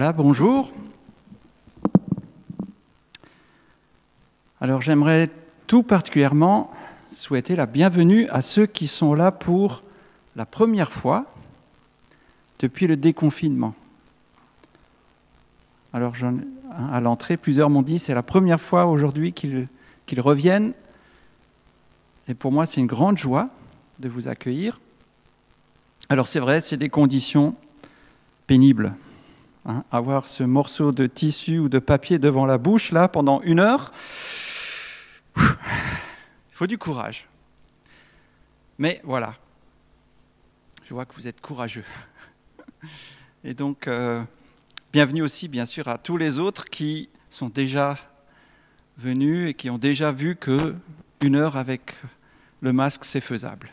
Voilà, bonjour. Alors j'aimerais tout particulièrement souhaiter la bienvenue à ceux qui sont là pour la première fois depuis le déconfinement. Alors à l'entrée, plusieurs m'ont dit c'est la première fois aujourd'hui qu'ils reviennent. Et pour moi, c'est une grande joie de vous accueillir. Alors c'est vrai, c'est des conditions pénibles. Hein, avoir ce morceau de tissu ou de papier devant la bouche, là, pendant une heure, il faut du courage. Mais voilà, je vois que vous êtes courageux. Et donc, euh, bienvenue aussi, bien sûr, à tous les autres qui sont déjà venus et qui ont déjà vu que une heure avec le masque, c'est faisable.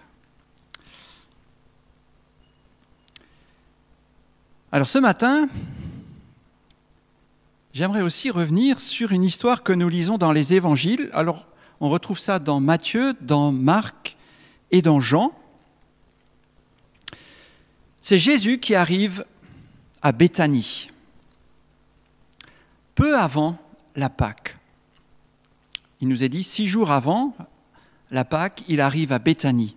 Alors ce matin, j'aimerais aussi revenir sur une histoire que nous lisons dans les évangiles. Alors on retrouve ça dans Matthieu, dans Marc et dans Jean. C'est Jésus qui arrive à Béthanie, peu avant la Pâque. Il nous est dit, six jours avant la Pâque, il arrive à Béthanie.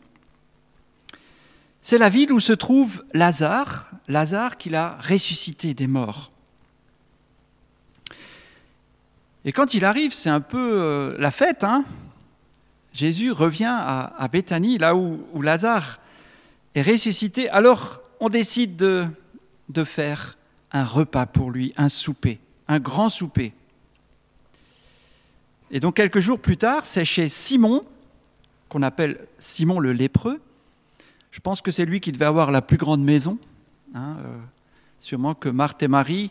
C'est la ville où se trouve Lazare, Lazare qu'il a ressuscité des morts. Et quand il arrive, c'est un peu euh, la fête. Hein Jésus revient à, à Béthanie, là où, Lazare est ressuscité. Alors on décide de, faire un repas pour lui, un souper, un grand souper. Et donc quelques jours plus tard, c'est chez Simon, qu'on appelle Simon le lépreux, je pense que c'est lui qui devait avoir la plus grande maison. Hein, euh, sûrement que Marthe et Marie,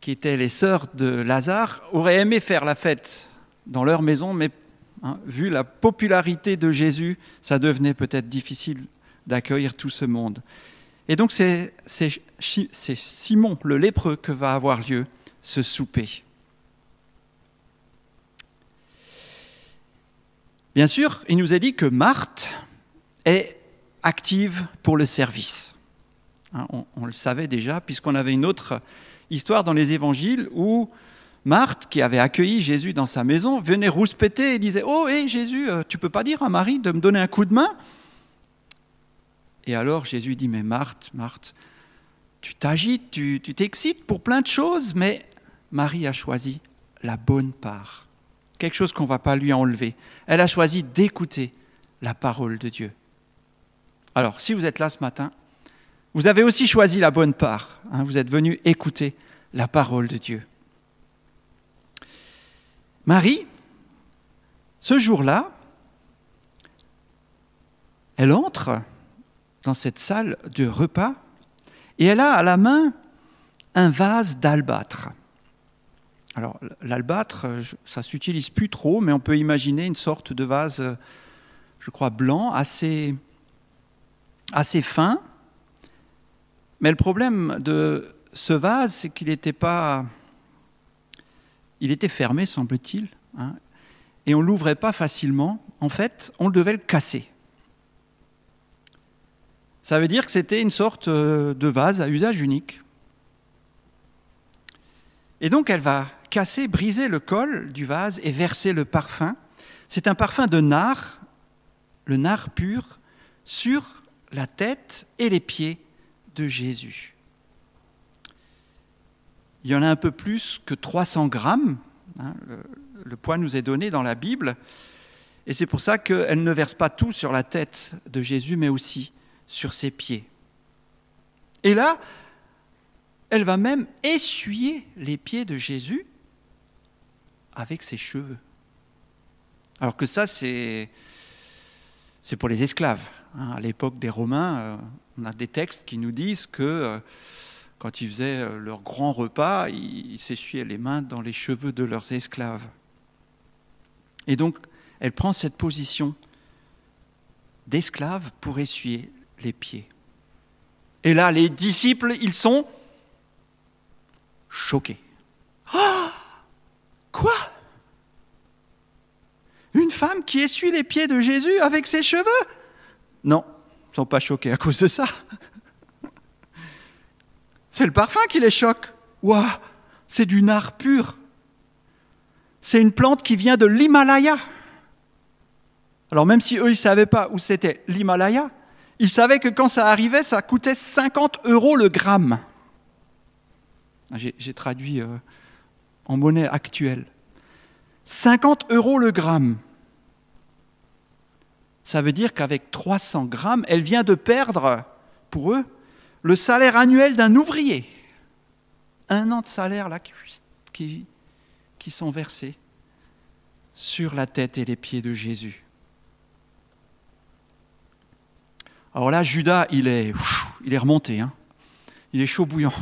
qui étaient les sœurs de Lazare, auraient aimé faire la fête dans leur maison, mais hein, vu la popularité de Jésus, ça devenait peut-être difficile d'accueillir tout ce monde. Et donc c'est Simon le lépreux que va avoir lieu ce souper. Bien sûr, il nous est dit que Marthe est active pour le service. Hein, on, le savait déjà, puisqu'on avait une autre histoire dans les évangiles où Marthe, qui avait accueilli Jésus dans sa maison, venait rouspéter et disait Oh, hé Jésus, euh, tu peux pas dire à Marie de me donner un coup de main? Et alors Jésus dit Mais Marthe, Marthe, tu t'agites, tu t'excites pour plein de choses, mais Marie a choisi la bonne part. Quelque chose qu'on ne va pas lui enlever. Elle a choisi d'écouter la parole de Dieu. Alors, si vous êtes là ce matin, vous avez aussi choisi la bonne part. Hein, vous êtes venu écouter la parole de Dieu. Marie, ce jour-là, elle entre dans cette salle de repas et elle a à la main un vase d'albâtre. Alors l'albâtre, ça s'utilise plus trop, mais on peut imaginer une sorte de vase, je crois, blanc, assez, assez fin. Mais le problème de ce vase, c'est qu'il n'était pas. Il était fermé, semble-t-il, hein, et on ne l'ouvrait pas facilement. En fait, on devait le casser. Ça veut dire que c'était une sorte euh, de vase à usage unique. Et donc elle va casser, briser le col du vase et verser le parfum. C'est un parfum de nard, le nard pur, sur la tête et les pieds de Jésus. Il y en a un peu plus que 300 grammes. Hein, le, poids nous est donné dans la Bible. Et c'est pour ça qu'elle ne verse pas tout sur la tête de Jésus, mais aussi sur ses pieds. Et là, elle va même essuyer les pieds de Jésus avec ses cheveux. Alors que ça, c'est, pour les esclaves. Hein, à l'époque des Romains, euh, on a des textes qui nous disent que euh, quand ils faisaient euh, leur grand repas, ils s'essuyaient les mains dans les cheveux de leurs esclaves. Et donc, elle prend cette position d'esclave pour essuyer les pieds. Et là, les disciples, ils sont choqués. Ah Quoi? Une femme qui essuie les pieds de Jésus avec ses cheveux? Non, ne sont pas choqués à cause de ça. C'est le parfum qui les choque. Waouh, c'est du nard pur. C'est une plante qui vient de l'Himalaya. Alors même si eux, ils ne savaient pas où c'était l'Himalaya, ils savaient que quand ça arrivait, ça coûtait 50 euros le gramme. J'ai traduit euh, en monnaie actuelle. 50 euros le gramme. Ça veut dire qu'avec 300 grammes, elle vient de perdre, pour eux, le salaire annuel d'un ouvrier. Un an de salaire là qui, qui sont versés sur la tête et les pieds de Jésus. Alors là, Judas, il est, il est remonté. Hein. Il est chaud bouillant.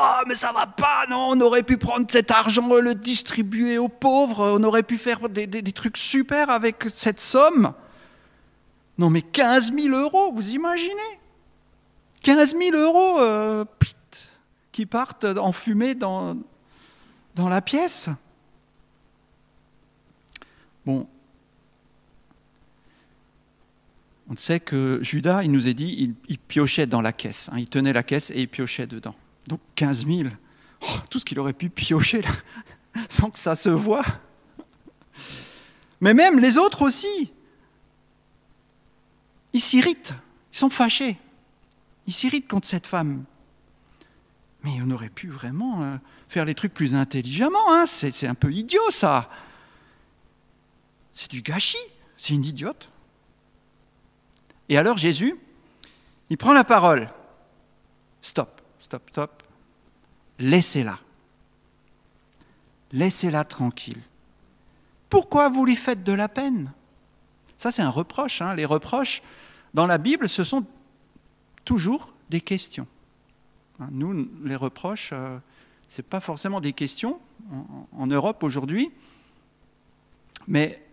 Wow, mais ça va pas, non On aurait pu prendre cet argent et le distribuer aux pauvres. On aurait pu faire des, trucs super avec cette somme. Non, mais 15 000 euros, vous imaginez? 15 000 euros euh, qui partent en fumée dans, dans la pièce. Bon, on sait que Judas, il nous a dit, il, piochait dans la caisse. Hein. il tenait la caisse et il piochait dedans. Donc 15 000, tout ce qu'il aurait pu piocher là, sans que ça se voie. Mais même les autres aussi, ils s'irritent, ils sont fâchés. Ils s'irritent contre cette femme. Mais on aurait pu vraiment euh, faire les trucs plus intelligemment. Hein. C'est un peu idiot ça. C'est du gâchis. C'est une idiote. Et alors Jésus, il prend la parole. Stop, stop, stop. Laissez-la. Laissez-la tranquille. Pourquoi vous lui faites de la peine? Ça, c'est un reproche. Hein. Les reproches, dans la Bible, ce sont toujours des questions. Hein, nous, les reproches, euh, ce n'est pas forcément des questions en, Europe aujourd'hui, mais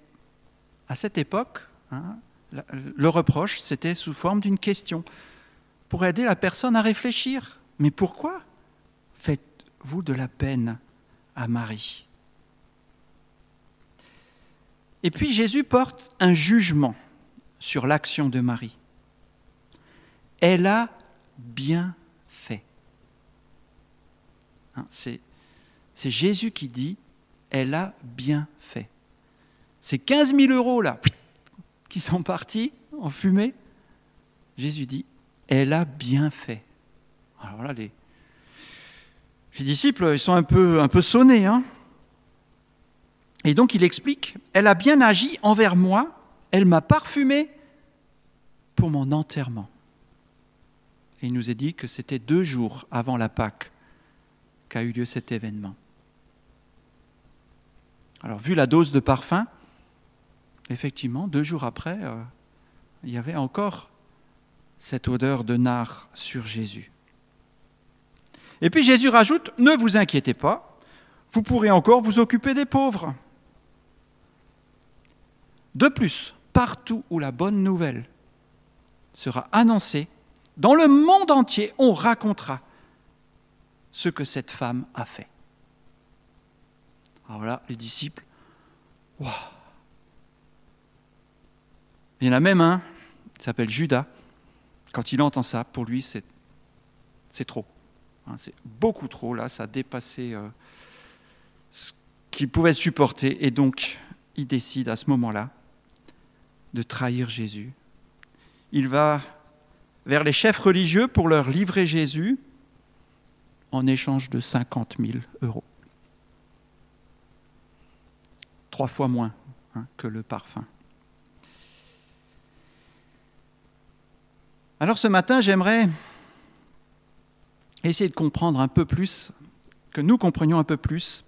à cette époque, hein, le reproche, c'était sous forme d'une question, pour aider la personne à réfléchir. Mais pourquoi faites-vous de la peine à Marie? Et puis Jésus porte un jugement sur l'action de Marie. Elle a bien fait. Hein, c'est Jésus qui dit, elle a bien fait. Ces 15 000 euros là, qui sont partis en fumée, Jésus dit, elle a bien fait. Alors là, les, les disciples, ils sont un peu, un peu sonnés. Hein Et donc il explique, elle a bien agi envers moi, elle m'a parfumé pour mon enterrement. Et il nous est dit que c'était deux jours avant la Pâque qu'a eu lieu cet événement. Alors vu la dose de parfum, effectivement, deux jours après, euh, il y avait encore cette odeur de nard sur Jésus. Et puis Jésus rajoute, ne vous inquiétez pas, vous pourrez encore vous occuper des pauvres. De plus, partout où la bonne nouvelle sera annoncée, dans le monde entier, on racontera ce que cette femme a fait. Alors là, les disciples, il y en a même un, qui s'appelle Judas. Quand il entend ça, pour lui, c'est trop. Hein, c'est beaucoup trop, là, ça a dépassé euh, ce qu'il pouvait supporter. Et donc, il décide à ce moment-là de trahir Jésus. Il va vers les chefs religieux pour leur livrer Jésus en échange de 50 000 euros. Trois fois moins hein, que le parfum. Alors ce matin, j'aimerais essayer de comprendre un peu plus, que nous comprenions un peu plus,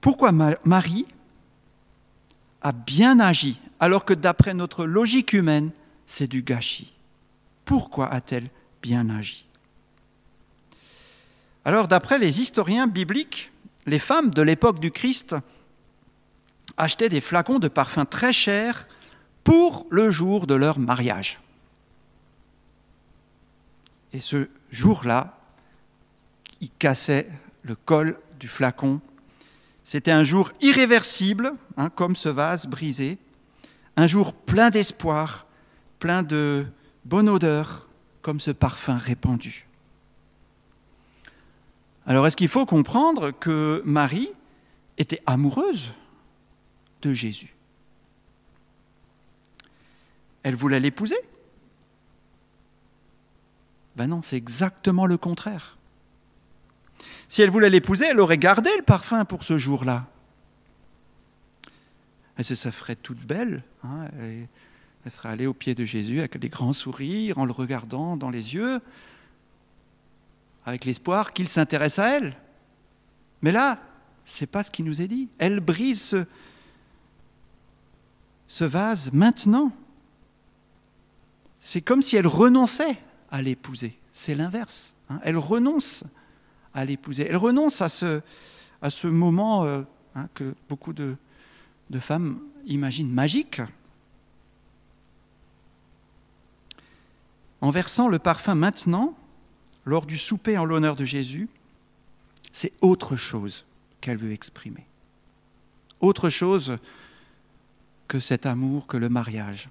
pourquoi Marie a bien agi, alors que d'après notre logique humaine, c'est du gâchis. Pourquoi a-t-elle bien agi? Alors d'après les historiens bibliques, les femmes de l'époque du Christ achetaient des flacons de parfums très chers pour le jour de leur mariage. Et ce jour-là, il cassait le col du flacon. C'était un jour irréversible, hein, comme ce vase brisé, un jour plein d'espoir, plein de bonne odeur, comme ce parfum répandu. Alors est-ce qu'il faut comprendre que Marie était amoureuse de Jésus? Elle voulait l'épouser? Ben non, c'est exactement le contraire. Si elle voulait l'épouser, elle aurait gardé le parfum pour ce jour-là. Elle se ferait toute belle. Hein, elle serait allée au pied de Jésus avec des grands sourires, en le regardant dans les yeux, avec l'espoir qu'il s'intéresse à elle. Mais là, c'est pas ce qui nous est dit. Elle brise ce, ce vase maintenant. C'est comme si elle renonçait à l'épouser. C'est l'inverse. Hein. Elle renonce Elle renonce à ce, à ce moment euh, hein, que beaucoup de, de femmes imaginent magique. En versant le parfum maintenant, lors du souper en l'honneur de Jésus, c'est autre chose qu'elle veut exprimer. Autre chose que cet amour, que le mariage.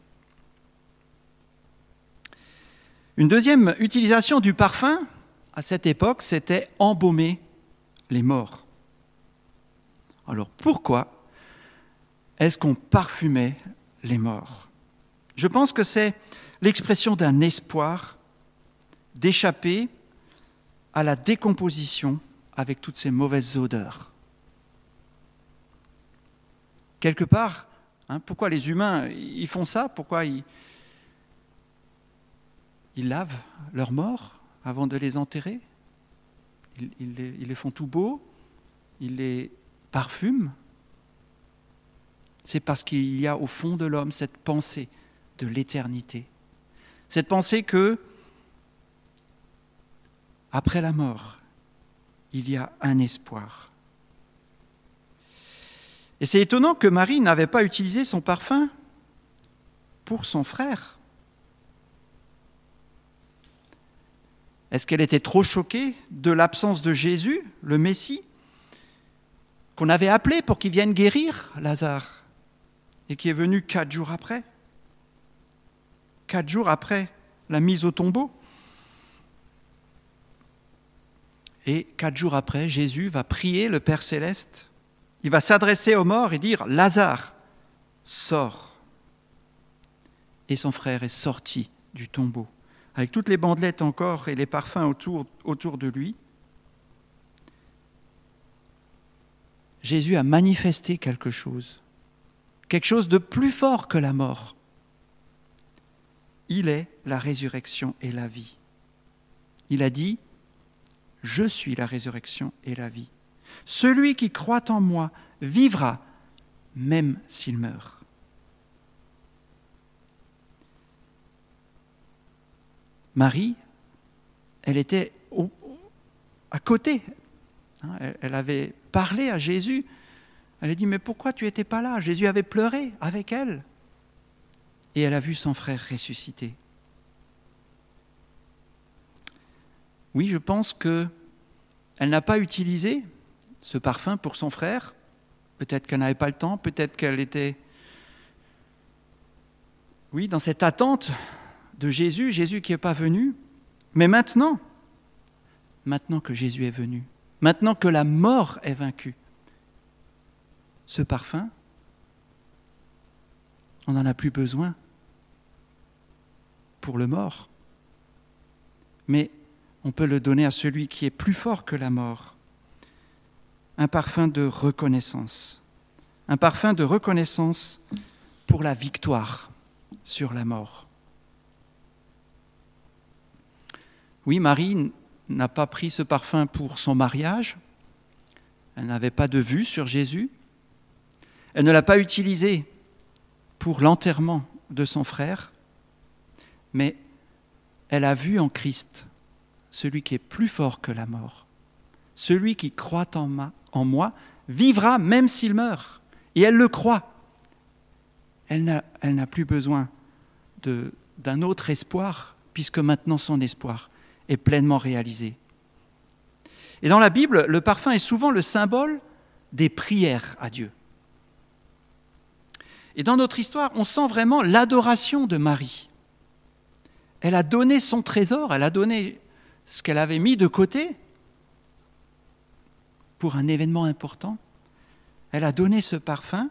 Une deuxième utilisation du parfum, à cette époque, c'était embaumer les morts. Alors pourquoi est-ce qu'on parfumait les morts? Je pense que c'est l'expression d'un espoir d'échapper à la décomposition avec toutes ces mauvaises odeurs. Quelque part, hein, pourquoi les humains ils font ça? Pourquoi ils, ils lavent leurs morts? Avant de les enterrer. Ils, les, font tout beaux, ils les parfument. C'est parce qu'il y a au fond de l'homme cette pensée de l'éternité. Cette pensée que, après la mort, il y a un espoir. Et c'est étonnant que Marie n'avait pas utilisé son parfum pour son frère. Est-ce qu'elle était trop choquée de l'absence de Jésus, le Messie, qu'on avait appelé pour qu'il vienne guérir Lazare, et qui est venu quatre jours après? Quatre jours après la mise au tombeau Et quatre jours après, Jésus va prier le Père céleste. Il va s'adresser aux morts et dire Lazare, sors. Et son frère est sorti du tombeau avec toutes les bandelettes encore et les parfums autour, autour de lui, Jésus a manifesté quelque chose, quelque chose de plus fort que la mort. Il est la résurrection et la vie. Il a dit, Je suis la résurrection et la vie. Celui qui croit en moi vivra même s'il meurt. Marie, elle était à côté. Hein, elle, avait parlé à Jésus. Elle a dit, mais pourquoi tu n'étais pas là? Jésus avait pleuré avec elle. Et elle a vu son frère ressusciter. Oui, je pense que elle n'a pas utilisé ce parfum pour son frère. Peut-être qu'elle n'avait pas le temps, peut-être qu'elle était, oui, dans cette attente de Jésus, Jésus qui n'est pas venu. Mais maintenant, maintenant que Jésus est venu, maintenant que la mort est vaincue, ce parfum, on n'en a plus besoin pour le mort. Mais on peut le donner à celui qui est plus fort que la mort. Un parfum de reconnaissance. Un parfum de reconnaissance pour la victoire sur la mort. Oui, Marie n'a pas pris ce parfum pour son mariage. Elle n'avait pas de vue sur Jésus. Elle ne l'a pas utilisé pour l'enterrement de son frère, mais elle a vu en Christ celui qui est plus fort que la mort. Celui qui croit en, moi vivra même s'il meurt. Et elle le croit. Elle n'a plus besoin d'un autre espoir, puisque maintenant son espoir, est pleinement réalisé. Et dans la Bible, le parfum est souvent le symbole des prières à Dieu. Et dans notre histoire, on sent vraiment l'adoration de Marie. Elle a donné son trésor, elle a donné ce qu'elle avait mis de côté pour un événement important. Elle a donné ce parfum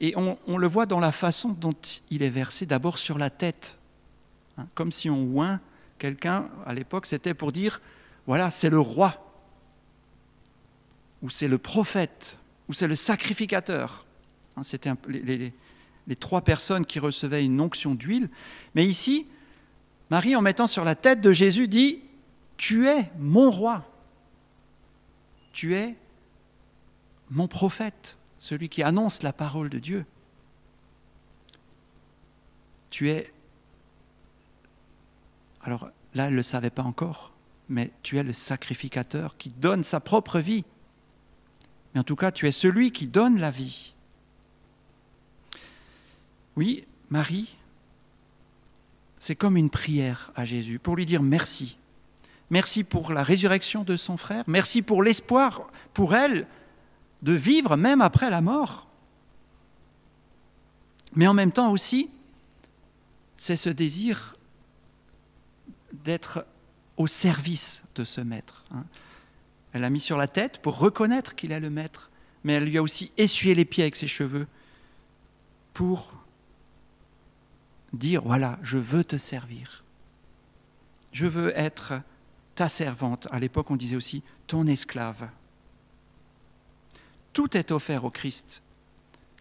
et on, le voit dans la façon dont il est versé, d'abord sur la tête, hein, comme si on oint quelqu'un, à l'époque c'était pour dire, voilà, c'est le roi, ou c'est le prophète, ou c'est le sacrificateur. Hein, c'était les, les trois personnes qui recevaient une onction d'huile. Mais ici, Marie, en mettant sur la tête de Jésus, dit, Tu es mon roi, tu es mon prophète celui qui annonce la parole de Dieu. Tu es... Alors là, elle ne le savait pas encore, mais tu es le sacrificateur qui donne sa propre vie. Mais en tout cas, tu es celui qui donne la vie. Oui, Marie, c'est comme une prière à Jésus pour lui dire merci. Merci pour la résurrection de son frère. Merci pour l'espoir pour elle de vivre même après la mort. Mais en même temps aussi, c'est ce désir d'être au service de ce maître. Hein. Elle l'a mis sur la tête pour reconnaître qu'il est le maître, mais elle lui a aussi essuyé les pieds avec ses cheveux pour dire, voilà, je veux te servir. Je veux être ta servante. À l'époque, on disait aussi ton esclave. Tout est offert au Christ,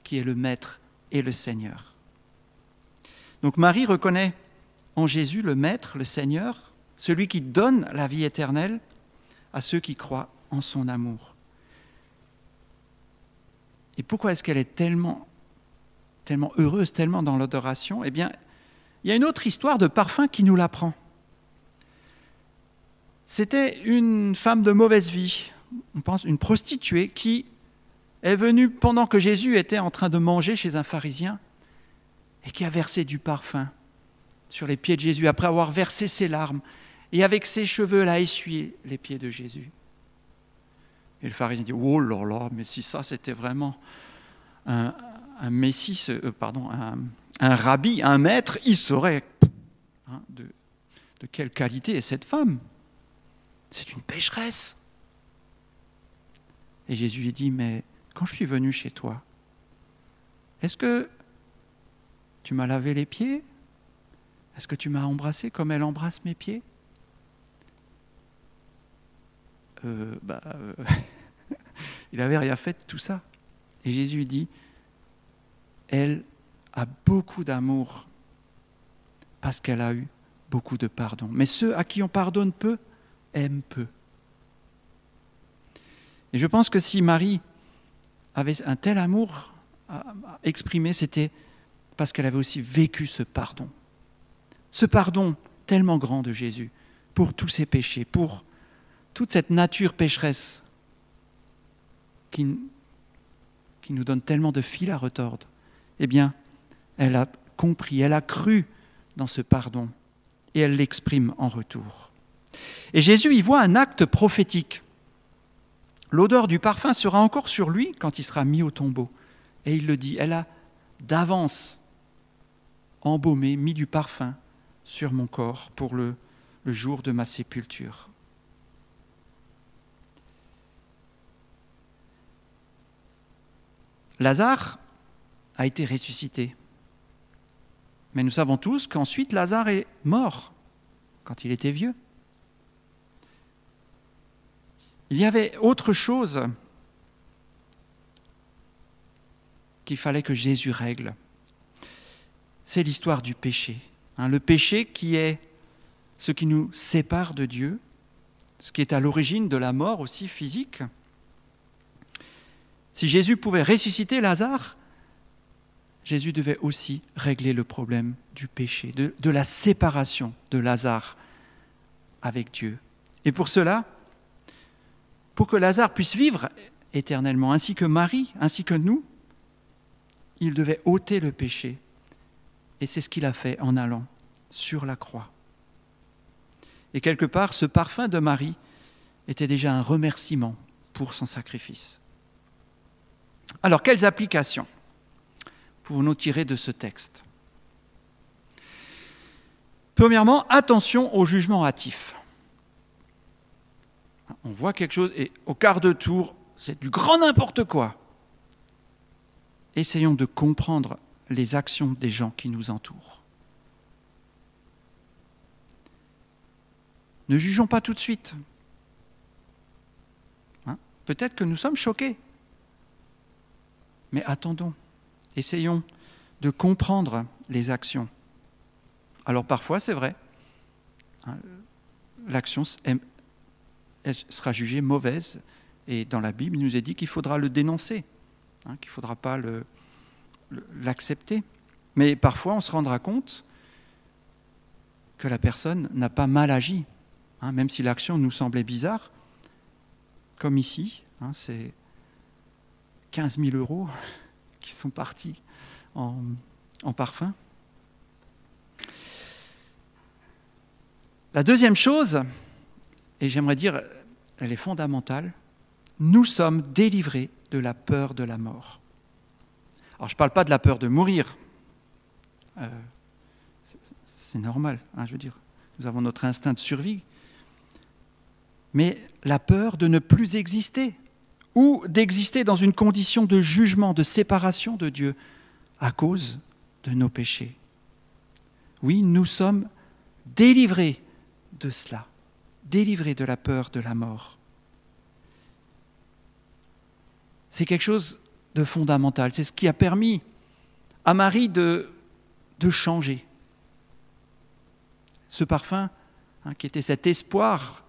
qui est le Maître et le Seigneur. Donc Marie reconnaît en Jésus le Maître, le Seigneur, celui qui donne la vie éternelle à ceux qui croient en son amour. Et pourquoi est-ce qu'elle est tellement, tellement heureuse, tellement dans l'adoration? Eh bien, il y a une autre histoire de parfum qui nous l'apprend. C'était une femme de mauvaise vie, on pense une prostituée qui est venue pendant que Jésus était en train de manger chez un pharisien et qui a versé du parfum sur les pieds de Jésus après avoir versé ses larmes et avec ses cheveux, elle a essuyé les pieds de Jésus. Et le pharisien dit Oh là là, mais si ça c'était vraiment un, messie, euh, pardon, un, rabbi, un maître, il saurait hein, de, de quelle qualité est cette femme? C'est une pécheresse. Et Jésus lui dit Mais quand je suis venu chez toi, est-ce que tu m'as lavé les pieds? Est-ce que tu m'as embrassé comme elle embrasse mes pieds euh, bah, euh, Il n'avait rien fait de tout ça. Et Jésus dit, elle a beaucoup d'amour parce qu'elle a eu beaucoup de pardon. Mais ceux à qui on pardonne peu aiment peu. Et je pense que si Marie avait un tel amour à exprimer, c'était parce qu'elle avait aussi vécu ce pardon. Ce pardon tellement grand de Jésus pour tous ses péchés, pour toute cette nature pécheresse qui, nous donne tellement de fil à retordre. Eh bien, elle a compris, elle a cru dans ce pardon et elle l'exprime en retour. Et Jésus y voit un acte prophétique. L'odeur du parfum sera encore sur lui quand il sera mis au tombeau. Et il le dit, elle a d'avance embaumé, mis du parfum sur mon corps pour le, jour de ma sépulture. Lazare a été ressuscité. Mais nous savons tous qu'ensuite Lazare est mort quand il était vieux. Il y avait autre chose qu'il fallait que Jésus règle. C'est l'histoire du péché. Hein. le péché qui est ce qui nous sépare de Dieu, ce qui est à l'origine de la mort aussi physique. Si Jésus pouvait ressusciter Lazare, Jésus devait aussi régler le problème du péché, de, de la séparation de Lazare avec Dieu. Et pour cela, pour que Lazare puisse vivre éternellement, ainsi que Marie, ainsi que nous, il devait ôter le péché. Et c'est ce qu'il a fait en allant sur la croix. Et quelque part, ce parfum de Marie était déjà un remerciement pour son sacrifice. Alors, quelles applications pouvons-nous tirer de ce texte? Premièrement, attention au jugement hâtif on voit quelque chose et au quart de tour, c'est du grand n'importe quoi. Essayons de comprendre les actions des gens qui nous entourent. Ne jugeons pas tout de suite. Hein? Peut-être que nous sommes choqués. Mais attendons, essayons de comprendre les actions. Alors parfois, c'est vrai, hein, l'action sera jugée mauvaise, et dans la Bible, il nous est dit qu'il faudra le dénoncer, hein, qu'il ne faudra pas l'accepter. Mais parfois, on se rendra compte que la personne n'a pas mal agi, hein, même si l'action nous semblait bizarre, comme ici, c'est 15 000 euros qui sont partis en, en parfum. La deuxième chose, et j'aimerais dire, elle est fondamentale, nous sommes délivrés de la peur de la mort. Alors je ne parle pas de la peur de mourir. Euh, c'est normal, hein, je veux dire. Nous avons notre instinct de survie. Mais la peur de ne plus exister ou d'exister dans une condition de jugement, de séparation de Dieu à cause de nos péchés. Oui, nous sommes délivrés de cela, délivrés de la peur de la mort. C'est quelque chose C'est ce qui a permis à Marie de, changer. Ce parfum, hein, qui était cet espoir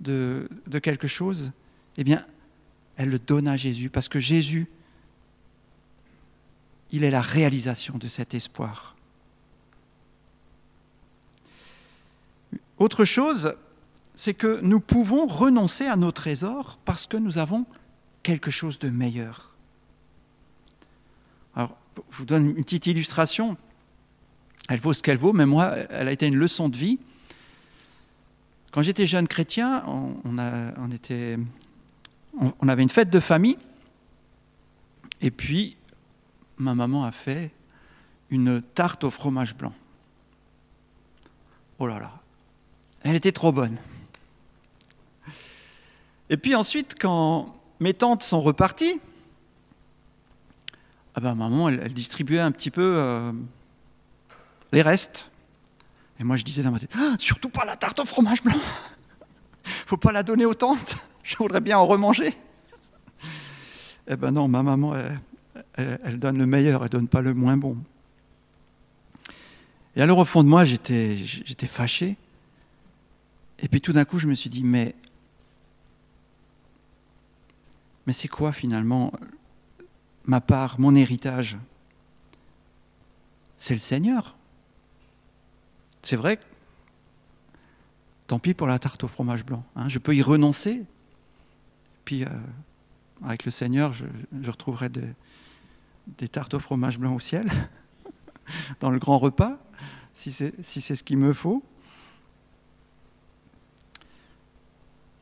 de, de quelque chose, eh bien, elle le donne à Jésus, parce que Jésus, il est la réalisation de cet espoir. Autre chose, c'est que nous pouvons renoncer à nos trésors parce que nous avons quelque chose de meilleur. Je vous donne une petite illustration. Elle vaut ce qu'elle vaut, mais moi, elle a été une leçon de vie. Quand j'étais jeune chrétien, on, avait une fête de famille, et puis ma maman a fait une tarte au fromage blanc. Oh là là, elle était trop bonne. Et puis ensuite, quand mes tantes sont reparties, ah ben, maman, elle, distribuait un petit peu euh, les restes. Et moi, je disais dans ma tête, ah, surtout pas la tarte au fromage blanc. Faut pas la donner aux tantes. Je voudrais bien en remanger. Eh ben non, ma maman, elle, elle donne le meilleur, elle donne pas le moins bon. Et alors au fond de moi, j'étais, j'étais fâché. Et puis tout d'un coup, je me suis dit, mais, mais c'est quoi finalement ma part, mon héritage C'est le Seigneur. C'est vrai, tant pis pour la tarte au fromage blanc. Hein, je peux y renoncer. Puis, euh, avec le Seigneur, je, retrouverai des, tartes au fromage blanc au ciel, dans le grand repas, si c'est ce qu'il me faut.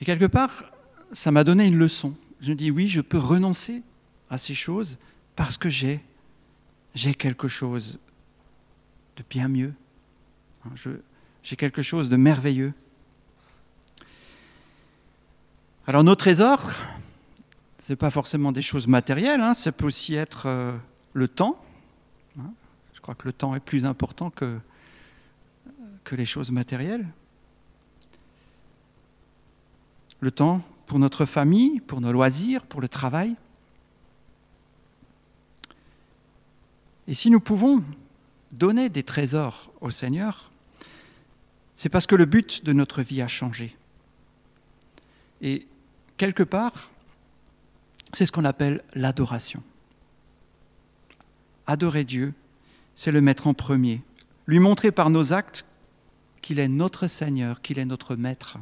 Et quelque part, ça m'a donné une leçon. Je me dis, oui, je peux renoncer à ces choses parce que j'ai, quelque chose de bien mieux. Hein, j'ai quelque chose de merveilleux. Alors nos trésors, ce n'est pas forcément des choses matérielles, hein, ça peut aussi être euh, le temps. Hein. Je crois que le temps est plus important que les choses matérielles le temps pour notre famille, pour nos loisirs, pour le travail. Et si nous pouvons donner des trésors au Seigneur, c'est parce que le but de notre vie a changé. Et quelque part, c'est ce qu'on appelle l'adoration. Adorer Dieu, c'est le mettre en premier, lui montrer par nos actes qu'il est notre Seigneur, qu'il est notre Maître.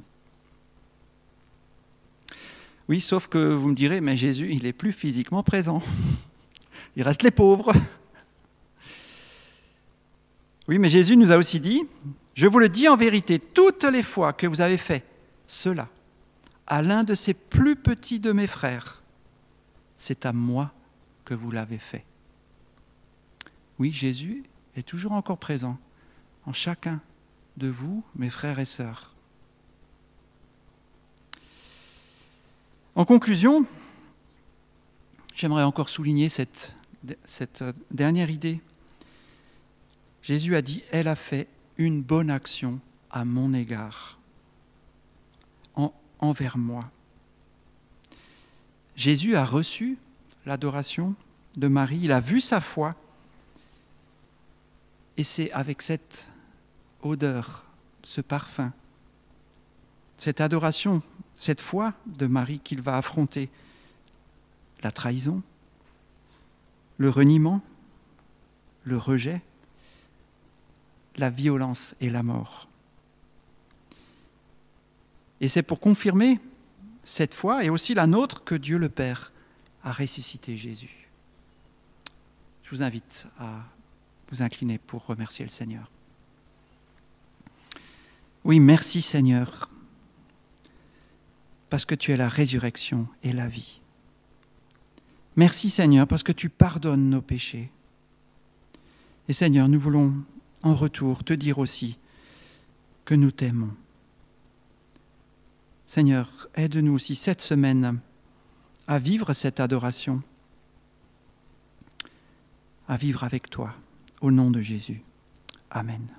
Oui, sauf que vous me direz, mais Jésus, il est plus physiquement présent. Il reste les pauvres. Oui, mais Jésus nous a aussi dit, je vous le dis en vérité, toutes les fois que vous avez fait cela à l'un de ces plus petits de mes frères, c'est à moi que vous l'avez fait. Oui, Jésus est toujours encore présent en chacun de vous, mes frères et sœurs. En conclusion, j'aimerais encore souligner cette, cette dernière idée. Jésus a dit, elle a fait une bonne action à mon égard, en, envers moi. Jésus a reçu l'adoration de Marie, il a vu sa foi, et c'est avec cette odeur, ce parfum, cette adoration, cette foi de Marie qu'il va affronter la trahison, le reniement, le rejet, la violence et la mort. Et c'est pour confirmer cette foi et aussi la nôtre que Dieu le Père a ressuscité Jésus. Je vous invite à vous incliner pour remercier le Seigneur. Oui, merci Seigneur, parce que tu es la résurrection et la vie. Merci Seigneur, parce que tu pardonnes nos péchés. Et Seigneur, nous voulons en retour te dire aussi que nous t'aimons. Seigneur, aide-nous aussi cette semaine à vivre cette adoration, à vivre avec toi, au nom de Jésus. Amen.